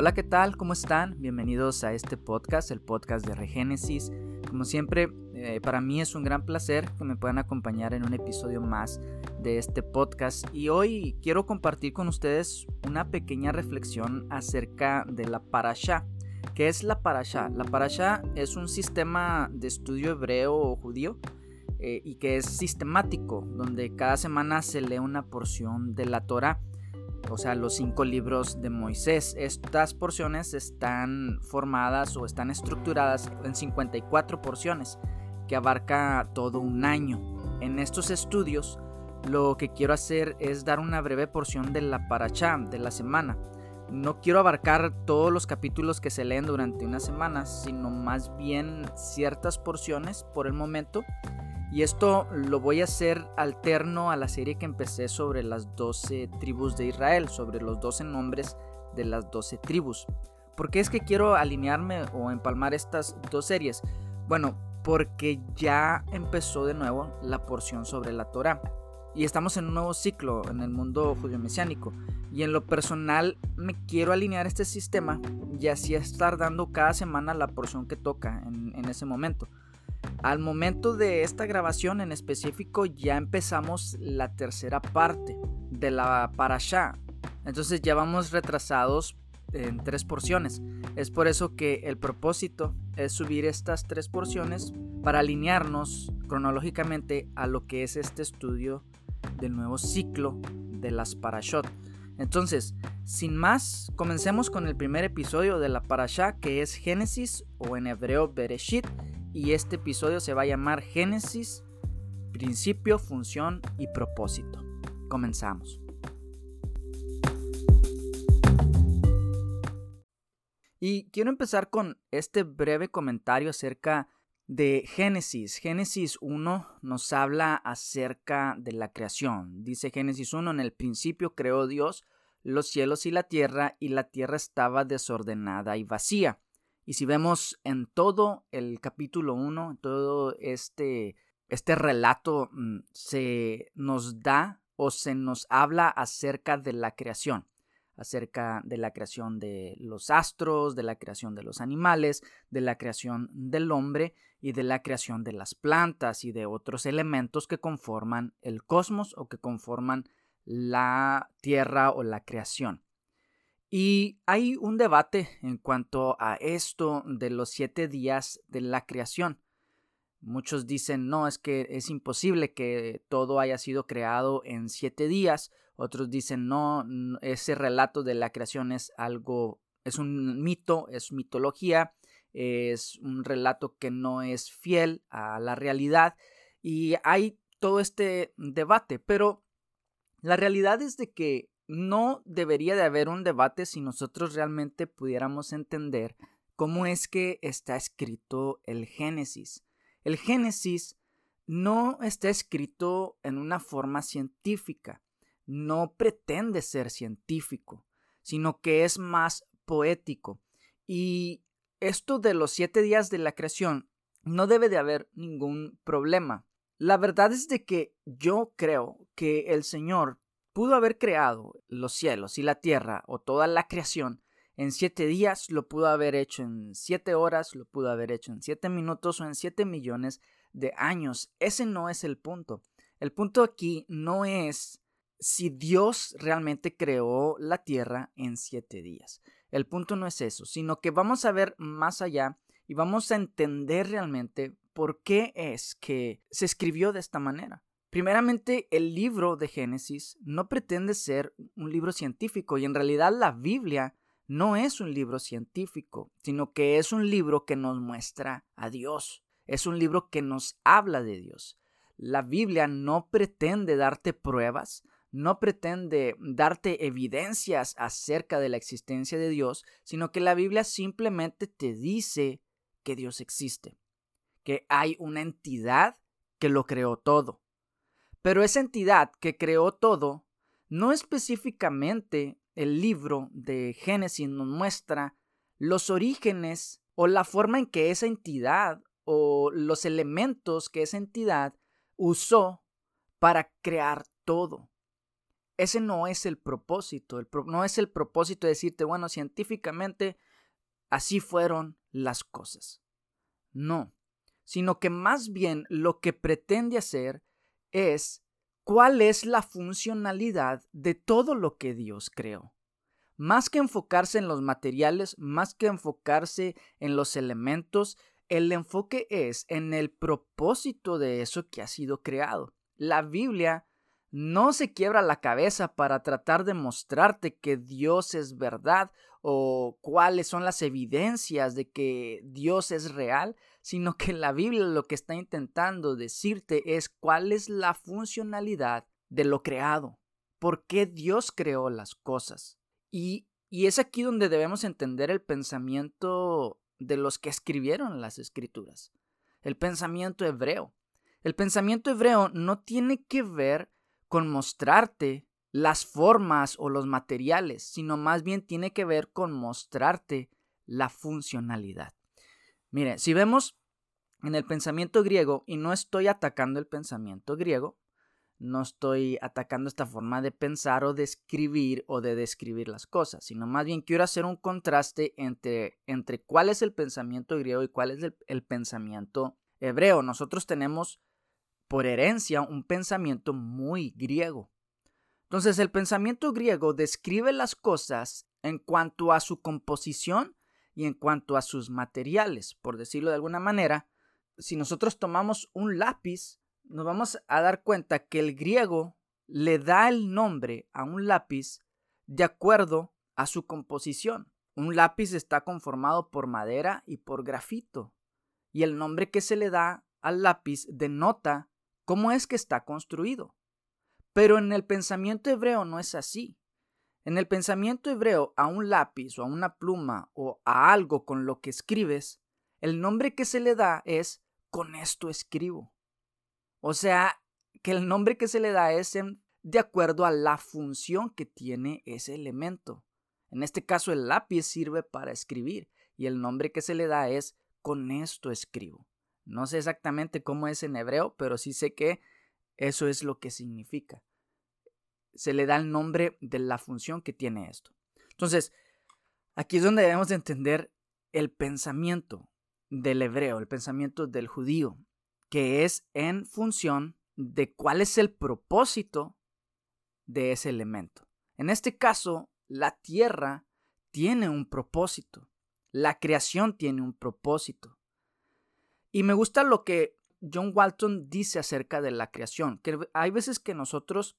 Hola, ¿qué tal? ¿Cómo están? Bienvenidos a este podcast, el podcast de Regénesis. Como siempre, eh, para mí es un gran placer que me puedan acompañar en un episodio más de este podcast y hoy quiero compartir con ustedes una pequeña reflexión acerca de la parasha. ¿Qué es la parasha? La parasha es un sistema de estudio hebreo o judío eh, y que es sistemático, donde cada semana se lee una porción de la Torah o sea, los cinco libros de Moisés. Estas porciones están formadas o están estructuradas en 54 porciones, que abarca todo un año. En estos estudios, lo que quiero hacer es dar una breve porción de la paracha de la semana. No quiero abarcar todos los capítulos que se leen durante una semana, sino más bien ciertas porciones por el momento y esto lo voy a hacer alterno a la serie que empecé sobre las 12 tribus de Israel, sobre los 12 nombres de las 12 tribus. ¿Por qué es que quiero alinearme o empalmar estas dos series? Bueno, porque ya empezó de nuevo la porción sobre la Torah. Y estamos en un nuevo ciclo en el mundo judío-mesiánico. Y en lo personal me quiero alinear este sistema y así estar dando cada semana la porción que toca en, en ese momento. Al momento de esta grabación en específico ya empezamos la tercera parte de la parasha. Entonces ya vamos retrasados en tres porciones. Es por eso que el propósito es subir estas tres porciones para alinearnos cronológicamente a lo que es este estudio del nuevo ciclo de las parashot. Entonces, sin más, comencemos con el primer episodio de la parasha que es Génesis o en hebreo Bereshit y este episodio se va a llamar Génesis, principio, función y propósito. Comenzamos. Y quiero empezar con este breve comentario acerca de Génesis. Génesis 1 nos habla acerca de la creación. Dice Génesis 1, en el principio creó Dios los cielos y la tierra, y la tierra estaba desordenada y vacía. Y si vemos en todo el capítulo 1, todo este, este relato mm, se nos da o se nos habla acerca de la creación, acerca de la creación de los astros, de la creación de los animales, de la creación del hombre y de la creación de las plantas y de otros elementos que conforman el cosmos o que conforman la tierra o la creación. Y hay un debate en cuanto a esto de los siete días de la creación. Muchos dicen, no, es que es imposible que todo haya sido creado en siete días. Otros dicen, no, ese relato de la creación es algo, es un mito, es mitología, es un relato que no es fiel a la realidad. Y hay todo este debate, pero la realidad es de que no debería de haber un debate si nosotros realmente pudiéramos entender cómo es que está escrito el Génesis. El Génesis no está escrito en una forma científica, no pretende ser científico, sino que es más poético. Y esto de los siete días de la creación no debe de haber ningún problema. La verdad es de que yo creo que el Señor pudo haber creado los cielos y la tierra o toda la creación en siete días, lo pudo haber hecho en siete horas, lo pudo haber hecho en siete minutos o en siete millones de años. Ese no es el punto. El punto aquí no es si Dios realmente creó la tierra en siete días. El punto no es eso, sino que vamos a ver más allá y vamos a entender realmente por qué es que se escribió de esta manera. Primeramente, el libro de Génesis no pretende ser un libro científico y en realidad la Biblia no es un libro científico, sino que es un libro que nos muestra a Dios, es un libro que nos habla de Dios. La Biblia no pretende darte pruebas, no pretende darte evidencias acerca de la existencia de Dios, sino que la Biblia simplemente te dice que Dios existe, que hay una entidad que lo creó todo pero esa entidad que creó todo, no específicamente el libro de Génesis nos muestra los orígenes o la forma en que esa entidad o los elementos que esa entidad usó para crear todo. ese no es el propósito. no es el propósito de decirte, bueno, científicamente así fueron las cosas. No, sino que más bien lo que pretende hacer es cuál es la funcionalidad de todo lo que Dios creó. Más que enfocarse en los materiales, más que enfocarse en los elementos, el enfoque es en el propósito de eso que ha sido creado. La Biblia no se quiebra la cabeza para tratar de mostrarte que Dios es verdad o cuáles son las evidencias de que Dios es real, sino que la Biblia lo que está intentando decirte es cuál es la funcionalidad de lo creado, por qué Dios creó las cosas. Y, y es aquí donde debemos entender el pensamiento de los que escribieron las escrituras, el pensamiento hebreo. El pensamiento hebreo no tiene que ver con mostrarte las formas o los materiales, sino más bien tiene que ver con mostrarte la funcionalidad. Mire, si vemos en el pensamiento griego, y no estoy atacando el pensamiento griego, no estoy atacando esta forma de pensar o de escribir o de describir las cosas, sino más bien quiero hacer un contraste entre, entre cuál es el pensamiento griego y cuál es el, el pensamiento hebreo. Nosotros tenemos por herencia un pensamiento muy griego. Entonces el pensamiento griego describe las cosas en cuanto a su composición y en cuanto a sus materiales. Por decirlo de alguna manera, si nosotros tomamos un lápiz, nos vamos a dar cuenta que el griego le da el nombre a un lápiz de acuerdo a su composición. Un lápiz está conformado por madera y por grafito, y el nombre que se le da al lápiz denota cómo es que está construido. Pero en el pensamiento hebreo no es así. En el pensamiento hebreo a un lápiz o a una pluma o a algo con lo que escribes, el nombre que se le da es con esto escribo. O sea, que el nombre que se le da es de acuerdo a la función que tiene ese elemento. En este caso, el lápiz sirve para escribir y el nombre que se le da es con esto escribo. No sé exactamente cómo es en hebreo, pero sí sé que eso es lo que significa. Se le da el nombre de la función que tiene esto. Entonces, aquí es donde debemos entender el pensamiento del hebreo, el pensamiento del judío que es en función de cuál es el propósito de ese elemento. En este caso, la tierra tiene un propósito, la creación tiene un propósito. Y me gusta lo que John Walton dice acerca de la creación, que hay veces que nosotros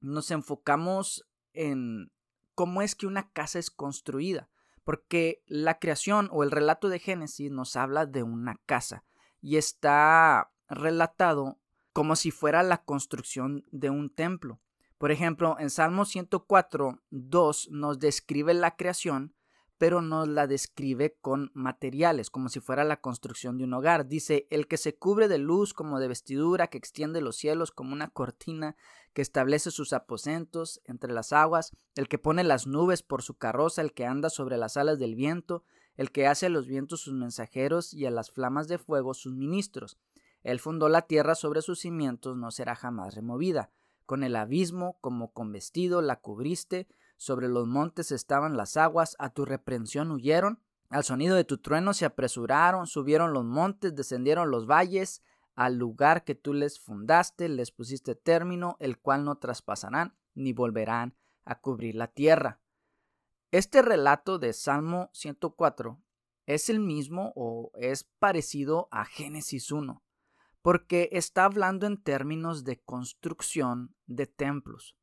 nos enfocamos en cómo es que una casa es construida, porque la creación o el relato de Génesis nos habla de una casa, y está relatado como si fuera la construcción de un templo. Por ejemplo, en Salmo 104, 2 nos describe la creación, pero nos la describe con materiales, como si fuera la construcción de un hogar. Dice, el que se cubre de luz como de vestidura, que extiende los cielos como una cortina, que establece sus aposentos entre las aguas, el que pone las nubes por su carroza, el que anda sobre las alas del viento, el que hace a los vientos sus mensajeros y a las flamas de fuego sus ministros. Él fundó la tierra sobre sus cimientos, no será jamás removida. Con el abismo como con vestido la cubriste, sobre los montes estaban las aguas, a tu reprensión huyeron, al sonido de tu trueno se apresuraron, subieron los montes, descendieron los valles, al lugar que tú les fundaste, les pusiste término, el cual no traspasarán, ni volverán a cubrir la tierra. Este relato de Salmo 104 es el mismo o es parecido a Génesis 1, porque está hablando en términos de construcción de templos.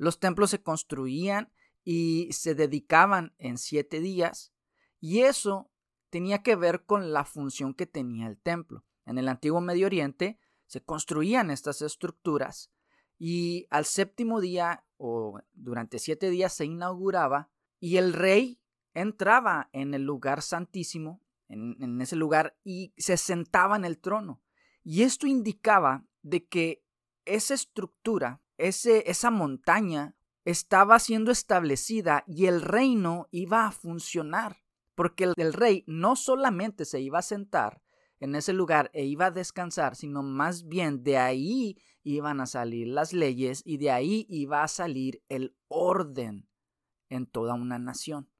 Los templos se construían y se dedicaban en siete días, y eso tenía que ver con la función que tenía el templo. En el antiguo Medio Oriente se construían estas estructuras y al séptimo día o durante siete días se inauguraba y el rey entraba en el lugar santísimo, en, ese lugar, y se sentaba en el trono. Y esto indicaba de que esa estructura, ese, esa montaña, estaba siendo establecida y el reino iba a funcionar. Porque el, el rey no solamente se iba a sentar en ese lugar e iba a descansar, sino más bien de ahí iban a salir las leyes y de ahí iba a salir el orden en toda una nación.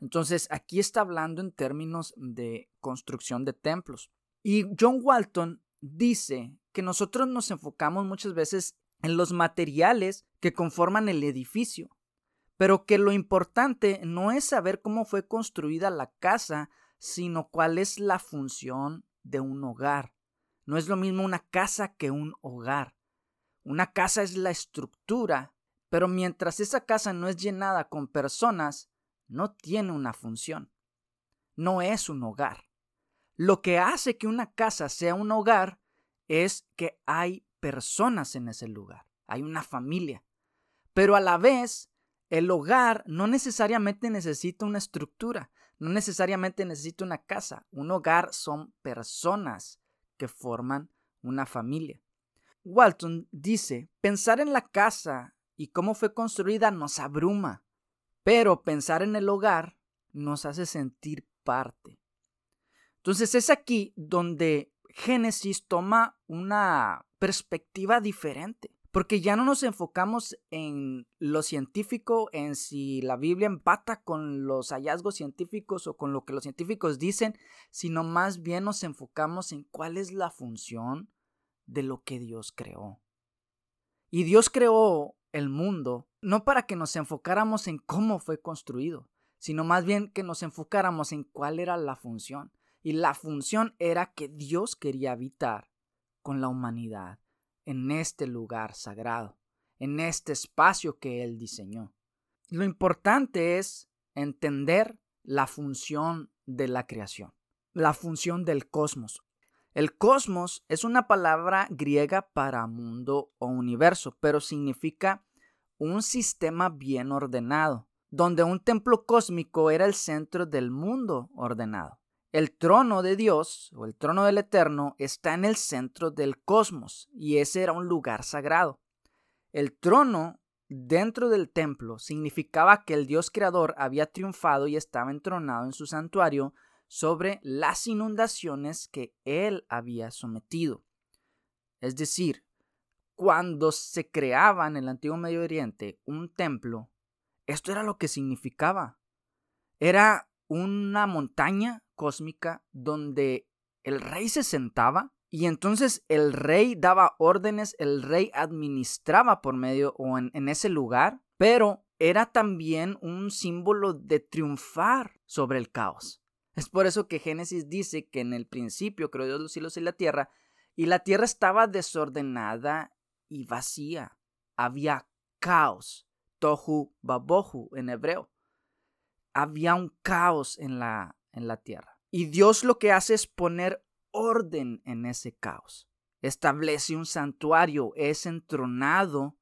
Entonces, aquí está hablando en términos de construcción de templos. Y John Walton dice que nosotros nos enfocamos muchas veces en los materiales que conforman el edificio, pero que lo importante no es saber cómo fue construida la casa, sino cuál es la función de un hogar. No es lo mismo una casa que un hogar. Una casa es la estructura, pero mientras esa casa no es llenada con personas, no tiene una función. No es un hogar. Lo que hace que una casa sea un hogar es que hay personas en ese lugar, hay una familia. Pero a la vez, el hogar no necesariamente necesita una estructura, no necesariamente necesita una casa. Un hogar son personas que forman una familia. Walton dice, pensar en la casa y cómo fue construida nos abruma, pero pensar en el hogar nos hace sentir parte. Entonces es aquí donde Génesis toma una perspectiva diferente. Porque ya no nos enfocamos en lo científico, en si la Biblia empata con los hallazgos científicos o con lo que los científicos dicen, sino más bien nos enfocamos en cuál es la función de lo que Dios creó. Y Dios creó el mundo no para que nos enfocáramos en cómo fue construido, sino más bien que nos enfocáramos en cuál era la función. Y la función era que Dios quería habitar con la humanidad en este lugar sagrado, en este espacio que Él diseñó. Lo importante es entender la función de la creación, la función del cosmos. El cosmos es una palabra griega para mundo o universo, pero significa un sistema bien ordenado, donde un templo cósmico era el centro del mundo ordenado. El trono de Dios o el trono del Eterno está en el centro del cosmos y ese era un lugar sagrado. El trono dentro del templo significaba que el Dios creador había triunfado y estaba entronado en su santuario sobre las inundaciones que él había sometido. Es decir, cuando se creaba en el antiguo Medio Oriente un templo, esto era lo que significaba. Era una montaña cósmica donde el rey se sentaba y entonces el rey daba órdenes, el rey administraba por medio o en, ese lugar, pero era también un símbolo de triunfar sobre el caos. Es por eso que Génesis dice que en el principio creó Dios los cielos y la tierra, y la tierra estaba desordenada y vacía. Había caos, tohu babohu en hebreo. Había un caos en la, en la tierra. Y Dios lo que hace es poner orden en ese caos. Establece un santuario, es entronado.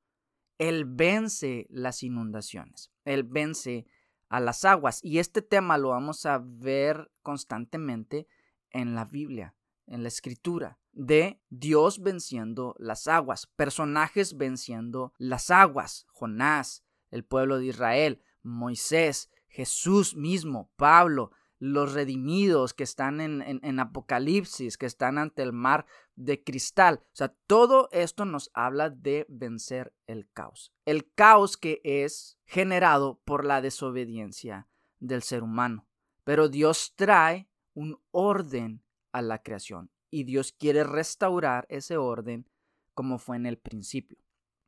Él vence las inundaciones, Él vence a las aguas. Y este tema lo vamos a ver constantemente en la Biblia, en la escritura, de Dios venciendo las aguas, personajes venciendo las aguas, Jonás, el pueblo de Israel, Moisés, Jesús mismo, Pablo, los redimidos que están en, Apocalipsis, que están ante el mar de cristal. O sea, todo esto nos habla de vencer el caos. El caos que es generado por la desobediencia del ser humano. Pero Dios trae un orden a la creación y Dios quiere restaurar ese orden como fue en el principio.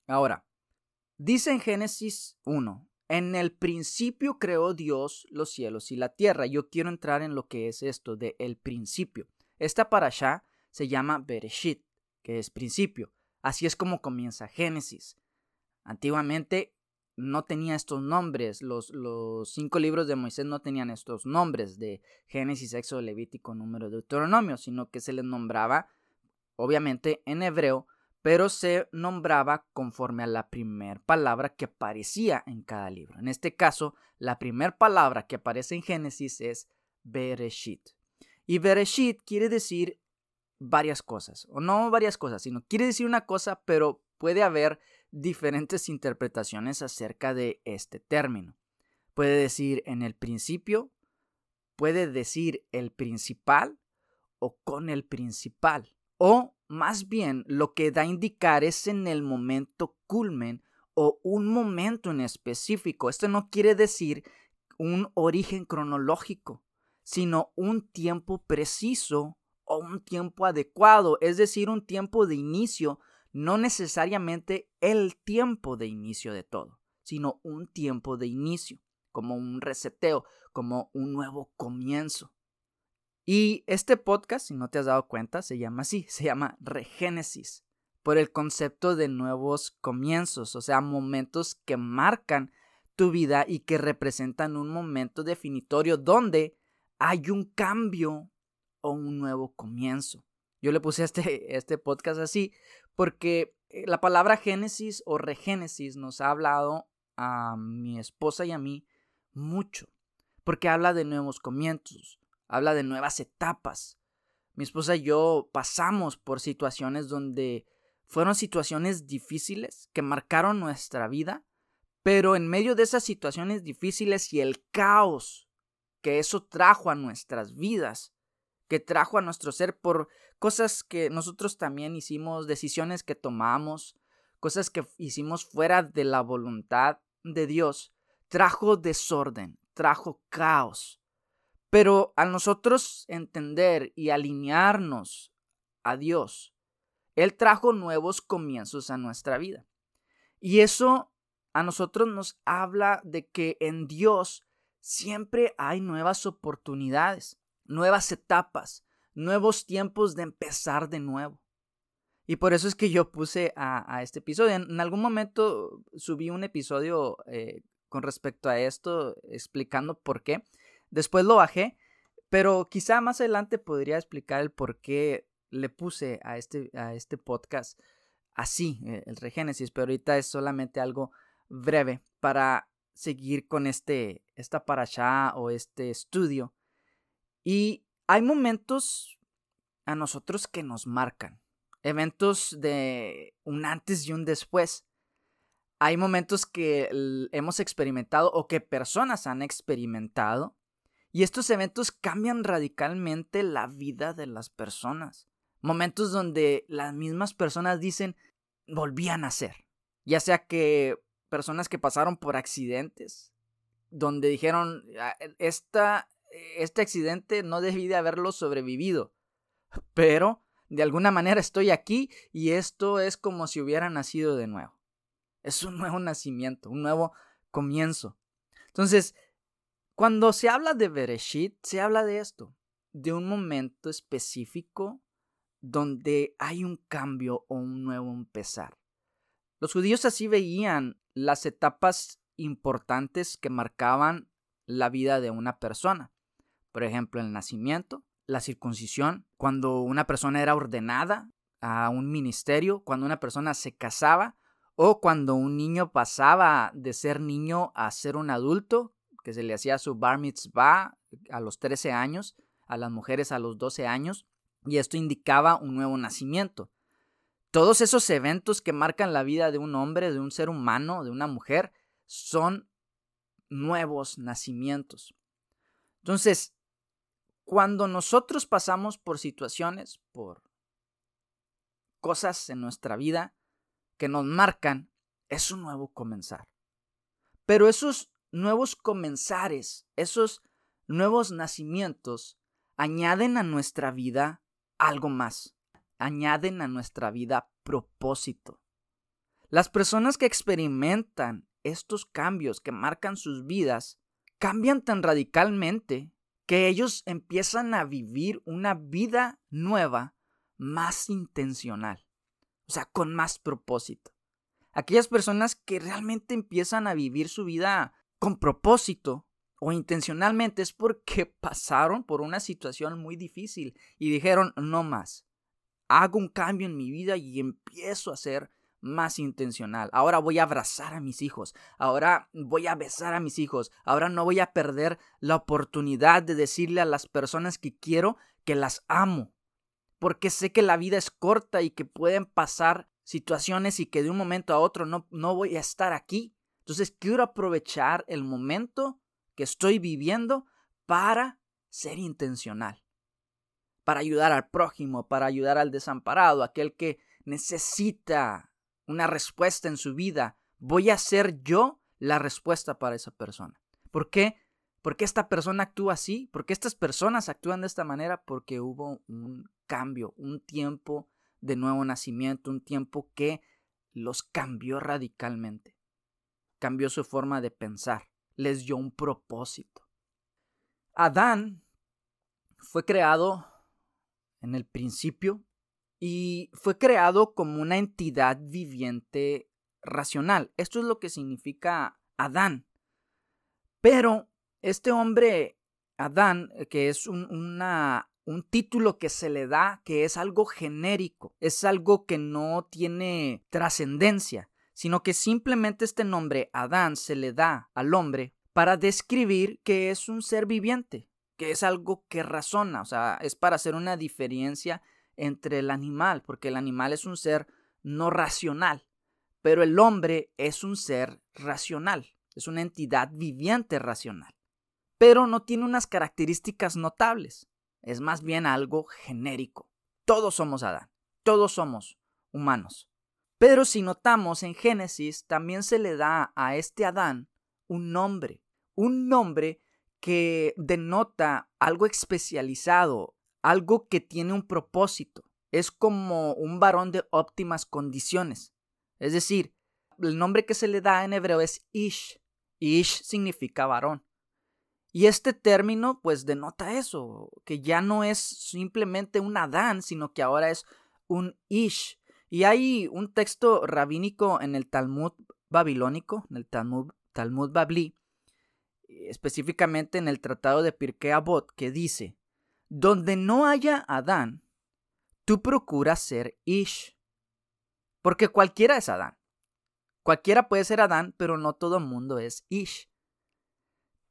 Ahora, dice en Génesis 1, en el principio creó Dios los cielos y la tierra. Yo quiero entrar en lo que es esto de el principio. Esta allá se llama Bereshit, que es principio. Así es como comienza Génesis. Antiguamente no tenía estos nombres. Los, los, cinco libros de Moisés no tenían estos nombres de Génesis, Éxodo, Levítico, Número, Deuteronomio, sino que se les nombraba, obviamente, en hebreo pero se nombraba conforme a la primera palabra que aparecía en cada libro. En este caso, la primera palabra que aparece en Génesis es Bereshit. Y Bereshit quiere decir varias cosas, o no varias cosas, sino quiere decir una cosa, pero puede haber diferentes interpretaciones acerca de este término. Puede decir en el principio, puede decir el principal, o con el principal. O más bien lo que da a indicar es en el momento culmen o un momento en específico. Esto no quiere decir un origen cronológico, sino un tiempo preciso o un tiempo adecuado, es decir, un tiempo de inicio, no necesariamente el tiempo de inicio de todo, sino un tiempo de inicio, como un reseteo, como un nuevo comienzo. Y este podcast, si no te has dado cuenta, se llama así, se llama Regénesis, por el concepto de nuevos comienzos, o sea, momentos que marcan tu vida y que representan un momento definitorio donde hay un cambio o un nuevo comienzo. Yo le puse este, este podcast así porque eh, la palabra Génesis o Regénesis nos ha hablado a mi esposa y a mí mucho, porque habla de nuevos comienzos, habla de nuevas etapas. Mi esposa y yo pasamos por situaciones donde fueron situaciones difíciles que marcaron nuestra vida, pero en medio de esas situaciones difíciles y el caos que eso trajo a nuestras vidas, que trajo a nuestro ser por cosas que nosotros también hicimos, decisiones que tomamos, cosas que hicimos fuera de la voluntad de Dios, trajo desorden, trajo caos. Pero a nosotros entender y alinearnos a Dios, Él trajo nuevos comienzos a nuestra vida. Y eso a nosotros nos habla de que en Dios siempre hay nuevas oportunidades, nuevas etapas, nuevos tiempos de empezar de nuevo. Y por eso es que yo puse a, este episodio. En, algún momento subí un episodio eh, con respecto a esto, explicando por qué. Después lo bajé, pero quizá más adelante podría explicar el por qué le puse a este, a este podcast así, eh, el Regénesis, pero ahorita es solamente algo breve para seguir con este, esta parasha o este estudio. Y hay momentos a nosotros que nos marcan, eventos de un antes y un después. Hay momentos que hemos experimentado o que personas han experimentado y estos eventos cambian radicalmente la vida de las personas. Momentos donde las mismas personas dicen, volvían a ser. Ya sea que personas que pasaron por accidentes, donde dijeron, ah, e, esta, este accidente no debí de haberlo sobrevivido, pero de alguna manera estoy aquí y esto es como si hubiera nacido de nuevo. Es un nuevo nacimiento, un nuevo comienzo. Entonces, cuando se habla de Bereshit, se habla de esto, de un momento específico donde hay un cambio o un nuevo empezar. Los judíos así veían las etapas importantes que marcaban la vida de una persona. Por ejemplo, el nacimiento, la circuncisión, cuando una persona era ordenada a un ministerio, cuando una persona se casaba o cuando un niño pasaba de ser niño a ser un adulto, que se le hacía su bar mitzvah a los 13 años, a las mujeres a los 12 años, y esto indicaba un nuevo nacimiento. Todos esos eventos que marcan la vida de un hombre, de un ser humano, de una mujer, son nuevos nacimientos. Entonces, cuando nosotros pasamos por situaciones, por cosas en nuestra vida que nos marcan, es un nuevo comenzar. Pero esos nuevos comenzares, esos nuevos nacimientos, añaden a nuestra vida algo más añaden a nuestra vida propósito. Las personas que experimentan estos cambios que marcan sus vidas cambian tan radicalmente que ellos empiezan a vivir una vida nueva más intencional, o sea, con más propósito. Aquellas personas que realmente empiezan a vivir su vida con propósito o intencionalmente es porque pasaron por una situación muy difícil y dijeron no más hago un cambio en mi vida y empiezo a ser más intencional. Ahora voy a abrazar a mis hijos. Ahora voy a besar a mis hijos. Ahora no voy a perder la oportunidad de decirle a las personas que quiero que las amo. Porque sé que la vida es corta y que pueden pasar situaciones y que de un momento a otro no, no voy a estar aquí. Entonces quiero aprovechar el momento que estoy viviendo para ser intencional para ayudar al prójimo, para ayudar al desamparado, aquel que necesita una respuesta en su vida. Voy a ser yo la respuesta para esa persona. ¿Por qué? ¿Por qué esta persona actúa así? ¿Por qué estas personas actúan de esta manera? Porque hubo un cambio, un tiempo de nuevo nacimiento, un tiempo que los cambió radicalmente. Cambió su forma de pensar, les dio un propósito. Adán fue creado en el principio y fue creado como una entidad viviente racional. Esto es lo que significa Adán. Pero este hombre, Adán, que es un, un título que se le da, que es algo genérico, es algo que no tiene trascendencia, sino que simplemente este nombre, Adán, se le da al hombre para describir que es un ser viviente, que es algo que razona, o sea, es para hacer una diferencia entre el animal, porque el animal es un ser no racional, pero el hombre es un ser racional, es una entidad viviente racional, pero no tiene unas características notables, es más bien algo genérico. Todos somos Adán, todos somos humanos. Pero si notamos en Génesis, también se le da a este Adán un nombre, un nombre que denota algo especializado, algo que tiene un propósito. Es como un varón de óptimas condiciones. Es decir, el nombre que se le da en hebreo es Ish. Ish significa varón. Y este término pues denota eso, que ya no es simplemente un Adán, sino que ahora es un Ish. Y hay un texto rabínico en el Talmud babilónico, en el Talmud, Talmud Babli, específicamente en el Tratado de Pirkei Avot, que dice, donde no haya Adán, tú procuras ser Ish. Porque cualquiera es Adán. Cualquiera puede ser Adán, pero no todo mundo es Ish.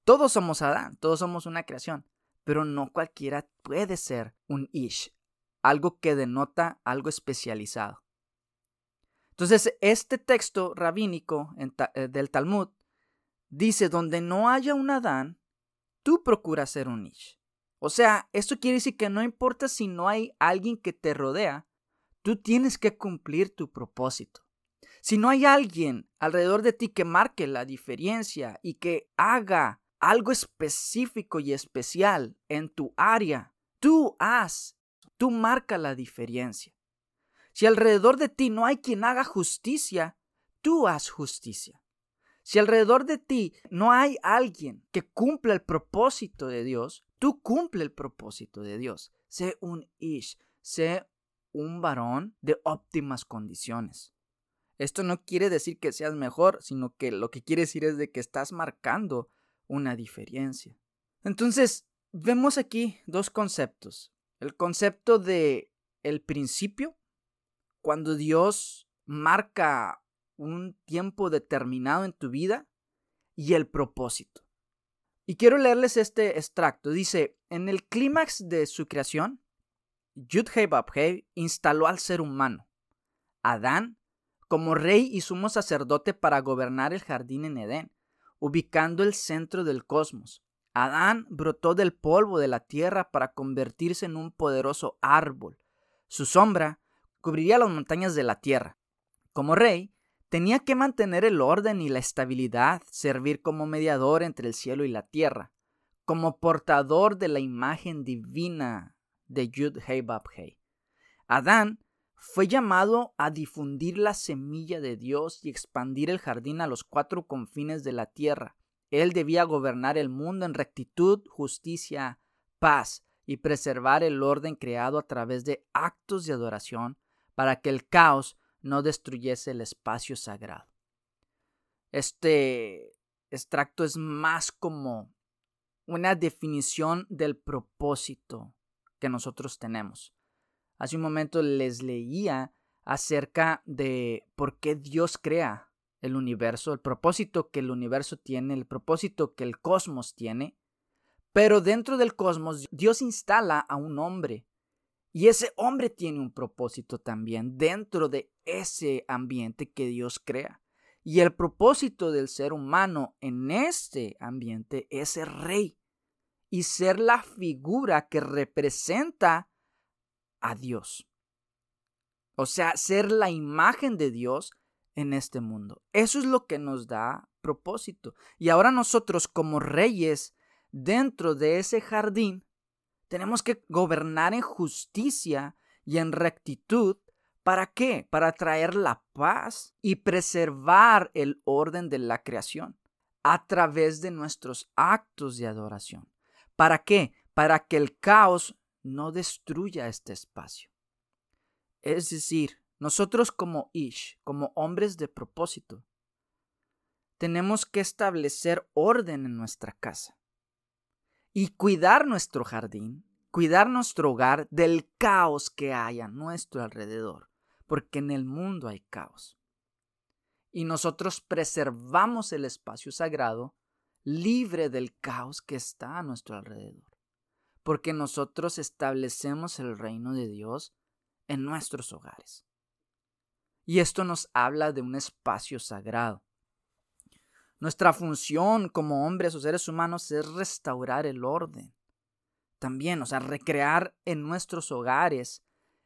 Todos somos Adán, todos somos una creación, pero no cualquiera puede ser un Ish, algo que denota algo especializado. Entonces, este texto rabínico eh, del Talmud dice, donde no haya un Adán, tú procuras ser un Ish. O sea, esto quiere decir que no importa si no hay alguien que te rodea, tú tienes que cumplir tu propósito. Si no hay alguien alrededor de ti que marque la diferencia y que haga algo específico y especial en tu área, tú haz, tú marca la diferencia. Si alrededor de ti no hay quien haga justicia, tú haz justicia. Si alrededor de ti no hay alguien que cumpla el propósito de Dios, tú cumple el propósito de Dios. Sé un ish, sé un varón de óptimas condiciones. Esto no quiere decir que seas mejor, sino que lo que quiere decir es de que estás marcando una diferencia. Entonces, vemos aquí dos conceptos. El concepto de el principio, cuando Dios marca un tiempo determinado en tu vida y el propósito. Y quiero leerles este extracto. Dice, en el clímax de su creación, Yudhei instaló al ser humano, Adán, como rey y sumo sacerdote para gobernar el jardín en Edén, ubicando el centro del cosmos. Adán brotó del polvo de la tierra para convertirse en un poderoso árbol. Su sombra cubriría las montañas de la tierra. Como rey, Tenía que mantener el orden y la estabilidad, servir como mediador entre el cielo y la tierra, como portador de la imagen divina de Yud Hei Bab Hei. Adán fue llamado a difundir la semilla de Dios y expandir el jardín a los cuatro confines de la tierra. Él debía gobernar el mundo en rectitud, justicia, paz y preservar el orden creado a través de actos de adoración para que el caos no destruyese el espacio sagrado. Este extracto es más como una definición del propósito que nosotros tenemos. Hace un momento les leía acerca de por qué Dios crea el universo, el propósito que el universo tiene, el propósito que el cosmos tiene. Pero dentro del cosmos Dios instala a un hombre y ese hombre tiene un propósito también dentro de ese ambiente que Dios crea. Y el propósito del ser humano en este ambiente es ser rey y ser la figura que representa a Dios. O sea, ser la imagen de Dios en este mundo. Eso es lo que nos da propósito. Y ahora nosotros como reyes dentro de ese jardín tenemos que gobernar en justicia y en rectitud. ¿Para qué? Para traer la paz y preservar el orden de la creación a través de nuestros actos de adoración. ¿Para qué? Para que el caos no destruya este espacio. Es decir, nosotros como Ish, como hombres de propósito, tenemos que establecer orden en nuestra casa y cuidar nuestro jardín, cuidar nuestro hogar del caos que hay a nuestro alrededor, porque en el mundo hay caos. Y nosotros preservamos el espacio sagrado libre del caos que está a nuestro alrededor, porque nosotros establecemos el reino de Dios en nuestros hogares. Y esto nos habla de un espacio sagrado. Nuestra función como hombres o seres humanos es restaurar el orden. También, o sea, recrear en nuestros hogares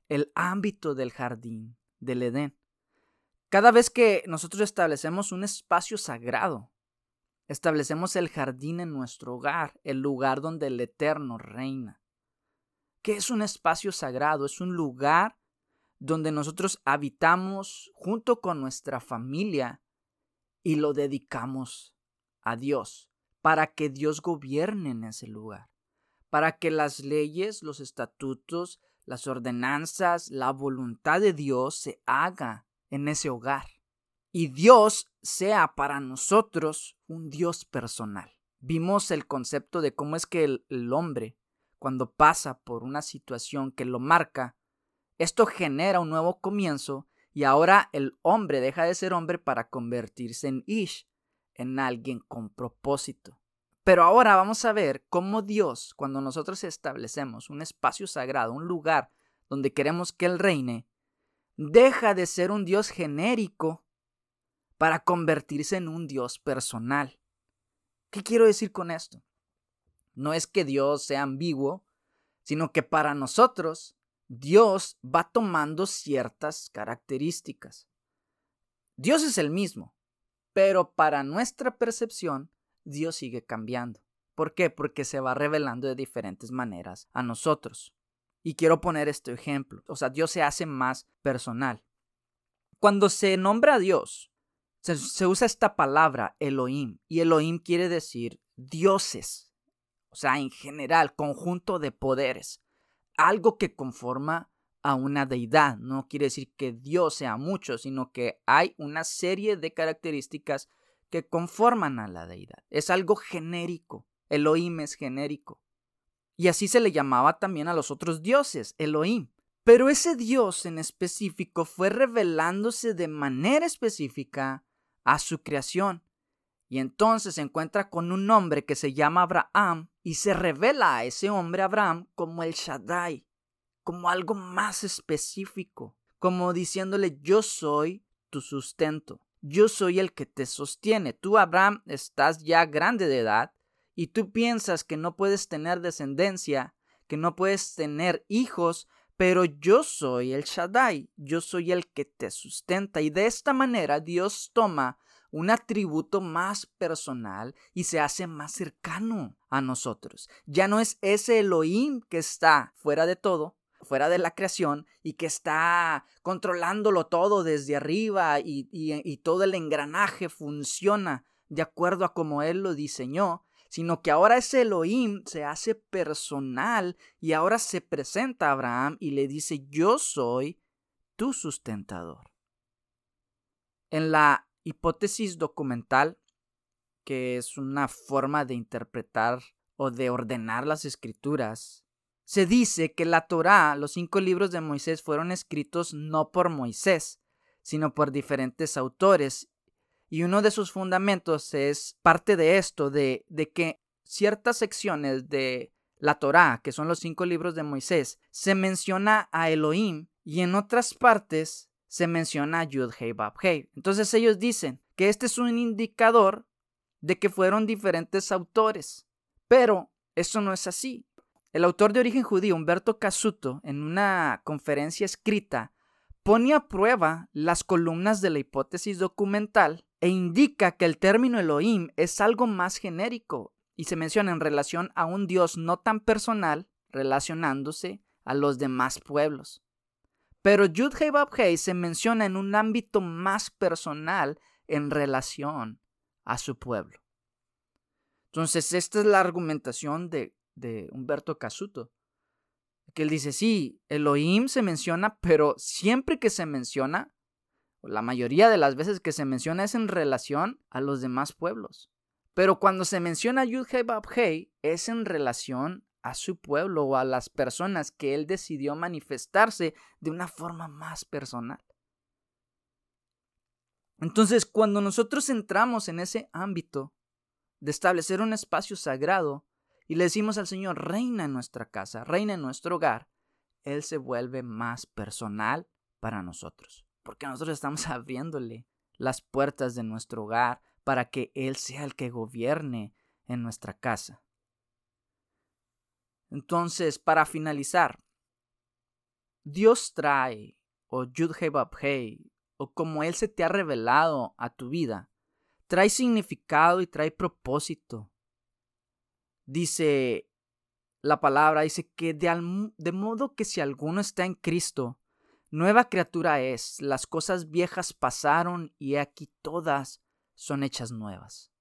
el ámbito del jardín, del Edén. Cada vez que nosotros establecemos un espacio sagrado, establecemos el jardín en nuestro hogar, el lugar donde el Eterno reina. ¿Qué es un espacio sagrado? Es un lugar donde nosotros habitamos junto con nuestra familia y lo dedicamos a Dios para que Dios gobierne en ese lugar, para que las leyes, los estatutos, las ordenanzas, la voluntad de Dios se haga en ese hogar y Dios sea para nosotros un Dios personal. Vimos el concepto de cómo es que el, el hombre, cuando pasa por una situación que lo marca, esto genera un nuevo comienzo y ahora el hombre deja de ser hombre para convertirse en Ish, en alguien con propósito. Pero ahora vamos a ver cómo Dios, cuando nosotros establecemos un espacio sagrado, un lugar donde queremos que Él reine, deja de ser un Dios genérico para convertirse en un Dios personal. ¿Qué quiero decir con esto? No es que Dios sea ambiguo, sino que para nosotros Dios va tomando ciertas características. Dios es el mismo, pero para nuestra percepción, Dios sigue cambiando. ¿Por qué? Porque se va revelando de diferentes maneras a nosotros. Y quiero poner este ejemplo. O sea, Dios se hace más personal. Cuando se nombra a Dios, se, se, usa esta palabra Elohim. Y Elohim quiere decir dioses. O sea, en general, conjunto de poderes algo que conforma a una deidad. No quiere decir que Dios sea mucho, sino que hay una serie de características que conforman a la deidad. Es algo genérico. Elohim es genérico. Y así se le llamaba también a los otros dioses, Elohim. Pero ese Dios en específico fue revelándose de manera específica a su creación. Y entonces se encuentra con un hombre que se llama Abraham y se revela a ese hombre Abraham como el Shaddai, como algo más específico, como diciéndole yo soy tu sustento, yo soy el que te sostiene. Tú Abraham estás ya grande de edad y tú piensas que no puedes tener descendencia, que no puedes tener hijos, pero yo soy el Shaddai, yo soy el que te sustenta y de esta manera Dios toma un atributo más personal y se hace más cercano a nosotros. Ya no es ese Elohim que está fuera de todo, fuera de la creación y que está controlándolo todo desde arriba y, todo el engranaje funciona de acuerdo a como Él lo diseñó, sino que ahora ese Elohim se hace personal y ahora se presenta a Abraham y le dice, yo soy tu sustentador. En la hipótesis documental, que es una forma de interpretar o de ordenar las escrituras, se dice que la Torá, los cinco libros de Moisés, fueron escritos no por Moisés, sino por diferentes autores. Y uno de sus fundamentos es parte de esto, de, de que ciertas secciones de la Torá, que son los cinco libros de Moisés, se menciona a Elohim y en otras partes se menciona Yud Hei Bab Hei. Entonces ellos dicen que este es un indicador de que fueron diferentes autores. Pero eso no es así. El autor de origen judío, Humberto Casuto, en una conferencia escrita, pone a prueba las columnas de la hipótesis documental e indica que el término Elohim es algo más genérico y se menciona en relación a un Dios no tan personal relacionándose a los demás pueblos. Pero Yud Hei se menciona en un ámbito más personal en relación a su pueblo. Entonces, esta es la argumentación de, de Humberto Casuto. Que él dice, sí, Elohim se menciona, pero siempre que se menciona, la mayoría de las veces que se menciona es en relación a los demás pueblos. Pero cuando se menciona Yud Hei es en relación a su pueblo o a las personas que él decidió manifestarse de una forma más personal. Entonces, cuando nosotros entramos en ese ámbito de establecer un espacio sagrado y le decimos al Señor, reina en nuestra casa, reina en nuestro hogar, Él se vuelve más personal para nosotros, porque nosotros estamos abriéndole las puertas de nuestro hogar para que Él sea el que gobierne en nuestra casa. Entonces, para finalizar, Dios trae, o Yud Hei o como Él se te ha revelado a tu vida, trae significado y trae propósito. Dice la palabra, dice que de, de modo que si alguno está en Cristo, nueva criatura es, las cosas viejas pasaron y aquí todas son hechas nuevas.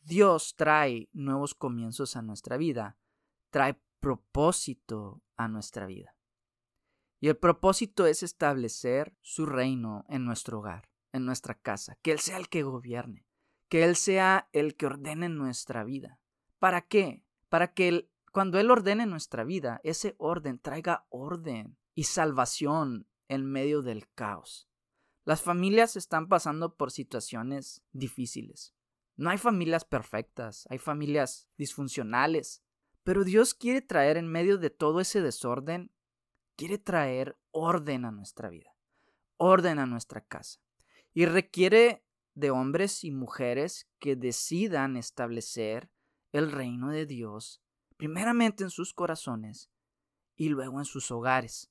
Dios trae nuevos comienzos a nuestra vida trae propósito a nuestra vida. Y el propósito es establecer su reino en nuestro hogar, en nuestra casa, que Él sea el que gobierne, que Él sea el que ordene nuestra vida. ¿Para qué? Para que cuando Él ordene nuestra vida, ese orden traiga orden y salvación en medio del caos. Las familias están pasando por situaciones difíciles. No hay familias perfectas, hay familias disfuncionales, pero Dios quiere traer en medio de todo ese desorden, quiere traer orden a nuestra vida, orden a nuestra casa. Y requiere de hombres y mujeres que decidan establecer el reino de Dios, primeramente en sus corazones y luego en sus hogares.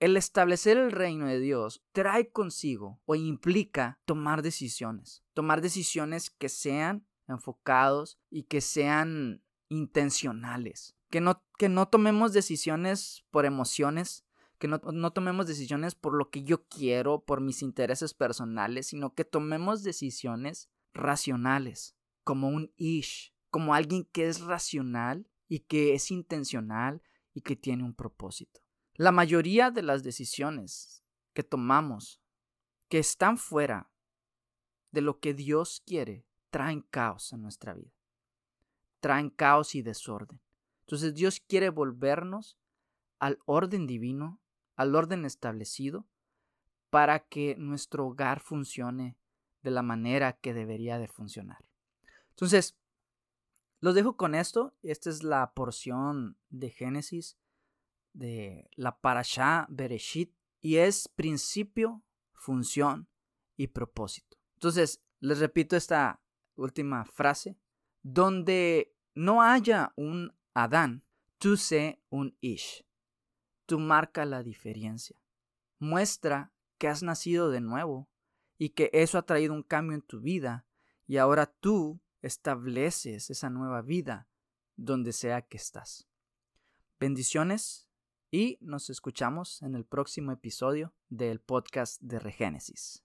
El establecer el reino de Dios trae consigo o implica tomar decisiones, tomar decisiones que sean enfocados y que sean intencionales. Que no, que no tomemos decisiones por emociones, que no, no, tomemos decisiones por lo que yo quiero, por mis intereses personales, sino que tomemos decisiones racionales, como un ish, como alguien que es racional y que es intencional y que tiene un propósito. La mayoría de las decisiones que tomamos que están fuera de lo que Dios quiere traen caos en nuestra vida traen caos y desorden. Entonces Dios quiere volvernos al orden divino, al orden establecido, para que nuestro hogar funcione de la manera que debería de funcionar. Entonces, los dejo con esto. Esta es la porción de Génesis de la Parashá Bereshit y es principio, función y propósito. Entonces, les repito esta última frase, donde no haya un Adán, tú sé un Ish. Tú marca la diferencia. Muestra que has nacido de nuevo y que eso ha traído un cambio en tu vida y ahora tú estableces esa nueva vida donde sea que estás. Bendiciones y nos escuchamos en el próximo episodio del podcast de Regénesis.